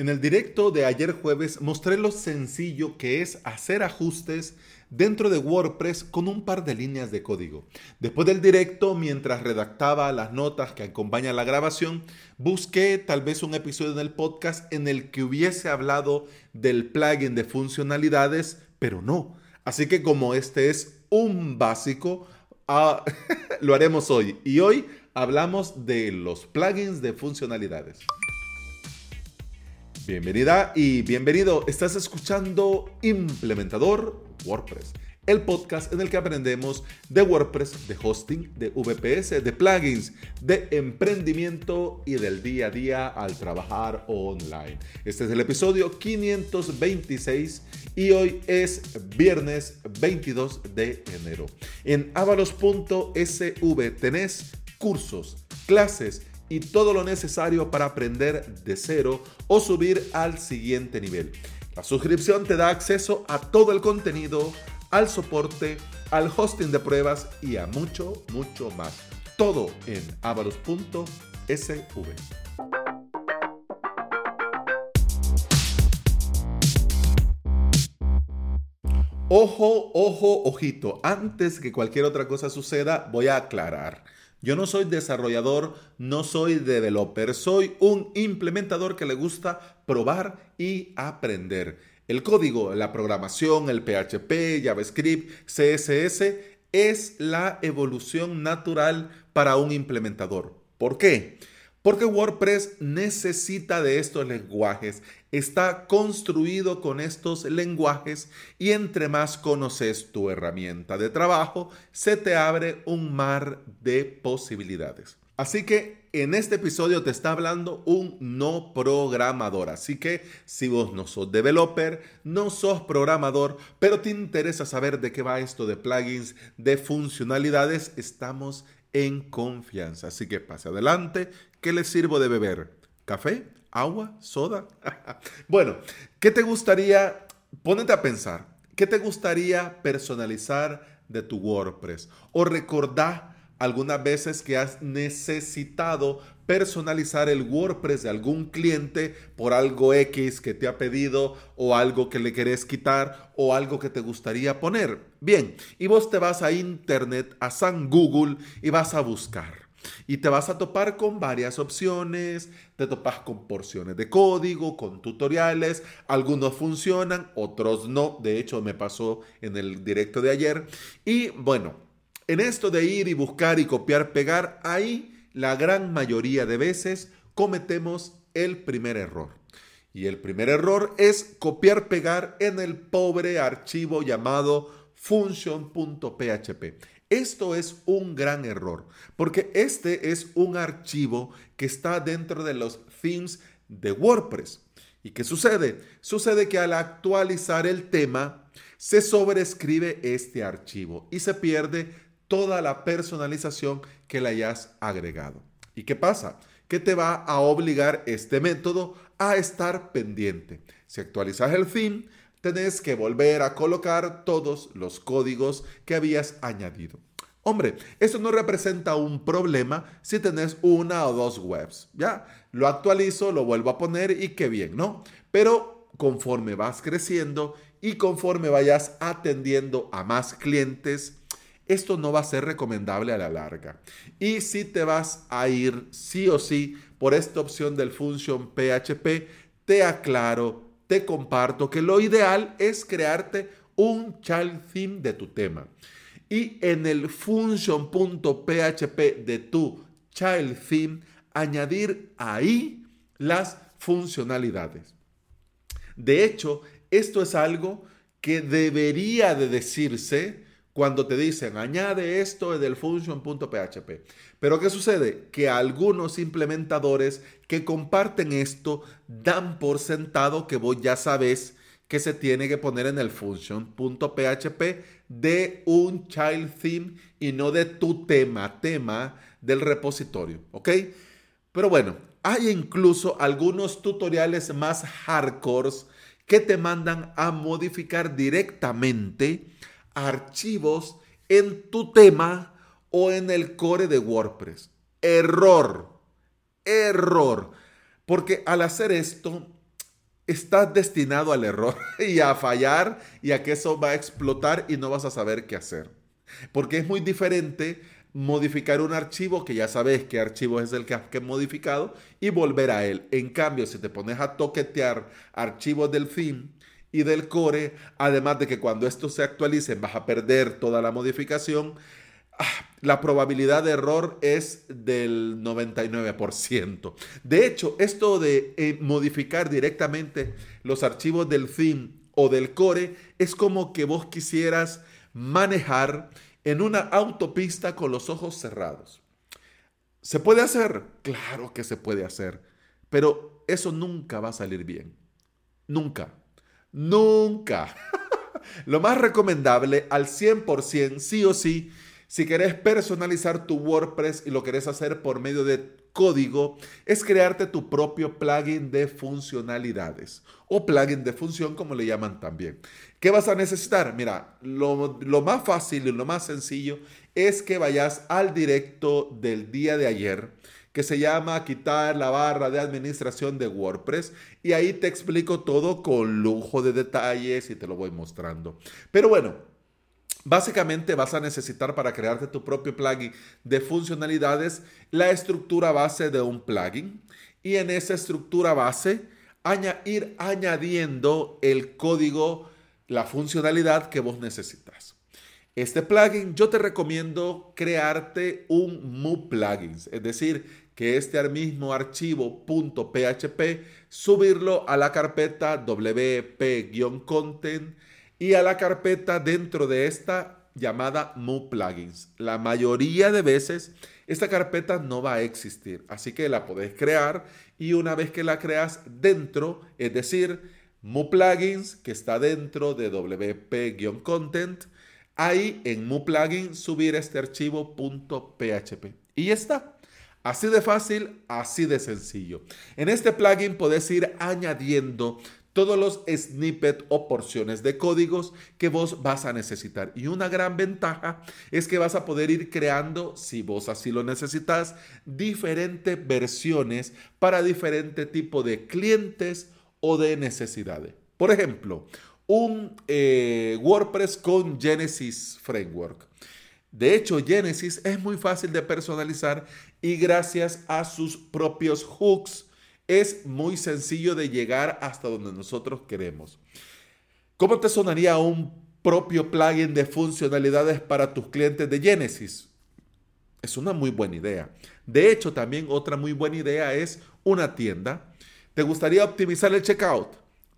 En el directo de ayer jueves mostré lo sencillo que es hacer ajustes dentro de WordPress con un par de líneas de código. Después del directo, mientras redactaba las notas que acompañan la grabación, busqué tal vez un episodio en el podcast en el que hubiese hablado del plugin de funcionalidades, pero no. Así que como este es un básico, ah, lo haremos hoy. Y hoy hablamos de los plugins de funcionalidades. Bienvenida y bienvenido. Estás escuchando Implementador WordPress, el podcast en el que aprendemos de WordPress, de hosting, de VPS, de plugins, de emprendimiento y del día a día al trabajar online. Este es el episodio 526 y hoy es viernes 22 de enero. En avalos.sv tenés cursos, clases, y todo lo necesario para aprender de cero o subir al siguiente nivel. La suscripción te da acceso a todo el contenido, al soporte, al hosting de pruebas y a mucho, mucho más. Todo en avalos.sv. Ojo, ojo, ojito. Antes que cualquier otra cosa suceda, voy a aclarar. Yo no soy desarrollador, no soy developer, soy un implementador que le gusta probar y aprender. El código, la programación, el PHP, JavaScript, CSS es la evolución natural para un implementador. ¿Por qué? Porque WordPress necesita de estos lenguajes, está construido con estos lenguajes y entre más conoces tu herramienta de trabajo, se te abre un mar de posibilidades. Así que en este episodio te está hablando un no programador. Así que si vos no sos developer, no sos programador, pero te interesa saber de qué va esto de plugins, de funcionalidades, estamos confianza. Así que pase adelante. ¿Qué le sirvo de beber? ¿Café? ¿Agua? ¿Soda? bueno, ¿qué te gustaría? Pónete a pensar. ¿Qué te gustaría personalizar de tu WordPress? O recordá algunas veces que has necesitado personalizar el WordPress de algún cliente por algo X que te ha pedido o algo que le querés quitar o algo que te gustaría poner. Bien, y vos te vas a Internet, a San Google y vas a buscar. Y te vas a topar con varias opciones, te topas con porciones de código, con tutoriales, algunos funcionan, otros no, de hecho me pasó en el directo de ayer. Y bueno, en esto de ir y buscar y copiar, pegar, ahí la gran mayoría de veces cometemos el primer error. Y el primer error es copiar, pegar en el pobre archivo llamado function.php. Esto es un gran error, porque este es un archivo que está dentro de los themes de WordPress. ¿Y qué sucede? Sucede que al actualizar el tema, se sobrescribe este archivo y se pierde toda la personalización que le hayas agregado. ¿Y qué pasa? Que te va a obligar este método a estar pendiente. Si actualizas el theme, tenés que volver a colocar todos los códigos que habías añadido. Hombre, eso no representa un problema si tenés una o dos webs. Ya, lo actualizo, lo vuelvo a poner y qué bien, ¿no? Pero conforme vas creciendo y conforme vayas atendiendo a más clientes, esto no va a ser recomendable a la larga. Y si te vas a ir sí o sí por esta opción del function PHP, te aclaro, te comparto que lo ideal es crearte un child theme de tu tema. Y en el function.php de tu child theme, añadir ahí las funcionalidades. De hecho, esto es algo que debería de decirse cuando te dicen añade esto del function.php. Pero ¿qué sucede? Que algunos implementadores que comparten esto dan por sentado que vos ya sabes que se tiene que poner en el function.php de un child theme y no de tu tema, tema del repositorio, ¿ok? Pero bueno, hay incluso algunos tutoriales más hardcore que te mandan a modificar directamente archivos en tu tema o en el core de WordPress. Error, error. Porque al hacer esto, estás destinado al error y a fallar y a que eso va a explotar y no vas a saber qué hacer. Porque es muy diferente modificar un archivo que ya sabes qué archivo es el que has modificado y volver a él. En cambio, si te pones a toquetear archivos del fin y del core, además de que cuando estos se actualicen vas a perder toda la modificación, ah, la probabilidad de error es del 99%. De hecho, esto de eh, modificar directamente los archivos del fin o del core es como que vos quisieras manejar en una autopista con los ojos cerrados. ¿Se puede hacer? Claro que se puede hacer, pero eso nunca va a salir bien. Nunca. Nunca. Lo más recomendable al 100%, sí o sí, si querés personalizar tu WordPress y lo querés hacer por medio de código, es crearte tu propio plugin de funcionalidades o plugin de función como le llaman también. ¿Qué vas a necesitar? Mira, lo, lo más fácil y lo más sencillo es que vayas al directo del día de ayer que se llama quitar la barra de administración de WordPress y ahí te explico todo con lujo de detalles y te lo voy mostrando. Pero bueno, Básicamente vas a necesitar para crearte tu propio plugin de funcionalidades la estructura base de un plugin y en esa estructura base ir añadiendo el código, la funcionalidad que vos necesitas. Este plugin yo te recomiendo crearte un mu plugins, es decir, que este mismo archivo .php subirlo a la carpeta wp-content y a la carpeta dentro de esta llamada Mu Plugins. La mayoría de veces esta carpeta no va a existir, así que la podés crear y una vez que la creas dentro, es decir, Mu Plugins que está dentro de wp-content, ahí en Mu Plugin subir este archivo .php y ya está. Así de fácil, así de sencillo. En este plugin podés ir añadiendo todos los snippets o porciones de códigos que vos vas a necesitar. Y una gran ventaja es que vas a poder ir creando, si vos así lo necesitas, diferentes versiones para diferente tipo de clientes o de necesidades. Por ejemplo, un eh, WordPress con Genesis Framework. De hecho, Genesis es muy fácil de personalizar y gracias a sus propios hooks, es muy sencillo de llegar hasta donde nosotros queremos. ¿Cómo te sonaría un propio plugin de funcionalidades para tus clientes de Genesis? Es una muy buena idea. De hecho, también otra muy buena idea es una tienda. ¿Te gustaría optimizar el checkout?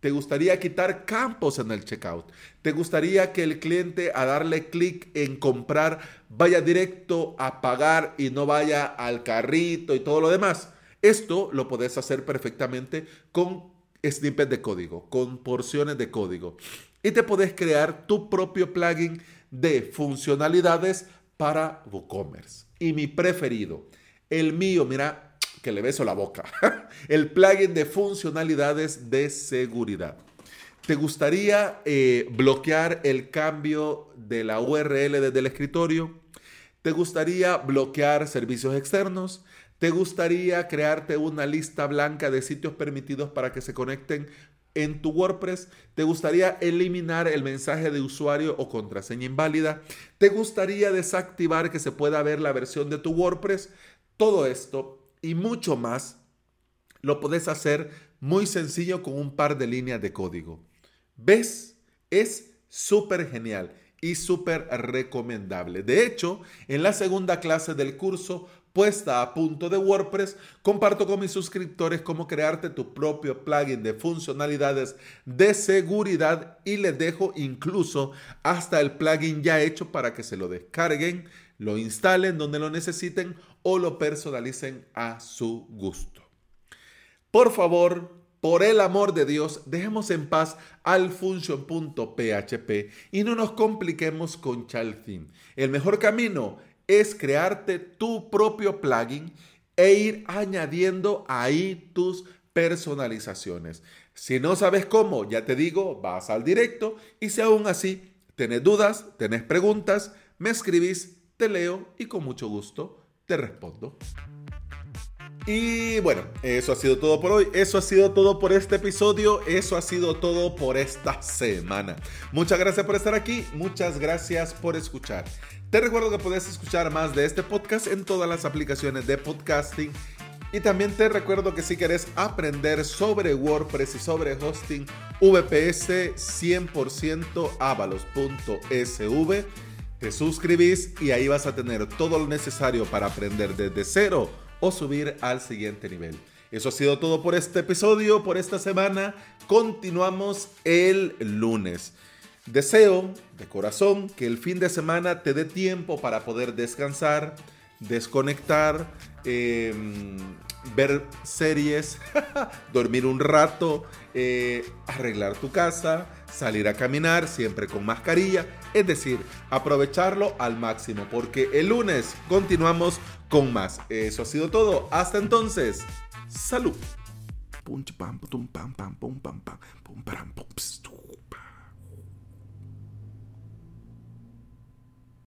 ¿Te gustaría quitar campos en el checkout? ¿Te gustaría que el cliente a darle clic en comprar vaya directo a pagar y no vaya al carrito y todo lo demás? Esto lo puedes hacer perfectamente con snippets de código, con porciones de código. Y te puedes crear tu propio plugin de funcionalidades para WooCommerce. Y mi preferido, el mío, mira, que le beso la boca, el plugin de funcionalidades de seguridad. ¿Te gustaría eh, bloquear el cambio de la URL desde el escritorio? ¿Te gustaría bloquear servicios externos? ¿Te gustaría crearte una lista blanca de sitios permitidos para que se conecten en tu WordPress? ¿Te gustaría eliminar el mensaje de usuario o contraseña inválida? ¿Te gustaría desactivar que se pueda ver la versión de tu WordPress? Todo esto y mucho más lo puedes hacer muy sencillo con un par de líneas de código. ¿Ves? Es súper genial y súper recomendable. De hecho, en la segunda clase del curso puesta a punto de WordPress, comparto con mis suscriptores cómo crearte tu propio plugin de funcionalidades de seguridad y les dejo incluso hasta el plugin ya hecho para que se lo descarguen, lo instalen donde lo necesiten o lo personalicen a su gusto. Por favor, por el amor de Dios, dejemos en paz al function.php y no nos compliquemos con Chalfin. El mejor camino es crearte tu propio plugin e ir añadiendo ahí tus personalizaciones. Si no sabes cómo, ya te digo, vas al directo y si aún así tenés dudas, tenés preguntas, me escribís, te leo y con mucho gusto te respondo. Y bueno, eso ha sido todo por hoy, eso ha sido todo por este episodio, eso ha sido todo por esta semana. Muchas gracias por estar aquí, muchas gracias por escuchar. Te recuerdo que puedes escuchar más de este podcast en todas las aplicaciones de podcasting. Y también te recuerdo que si quieres aprender sobre WordPress y sobre hosting, VPS 100% avalos.sv, te suscribís y ahí vas a tener todo lo necesario para aprender desde cero o subir al siguiente nivel. Eso ha sido todo por este episodio, por esta semana. Continuamos el lunes. Deseo de corazón que el fin de semana te dé tiempo para poder descansar, desconectar, em, ver series, dormir un rato, eh, arreglar tu casa, salir a caminar siempre con mascarilla, es decir, aprovecharlo al máximo porque el lunes continuamos con más. Eso ha sido todo. Hasta entonces, salud.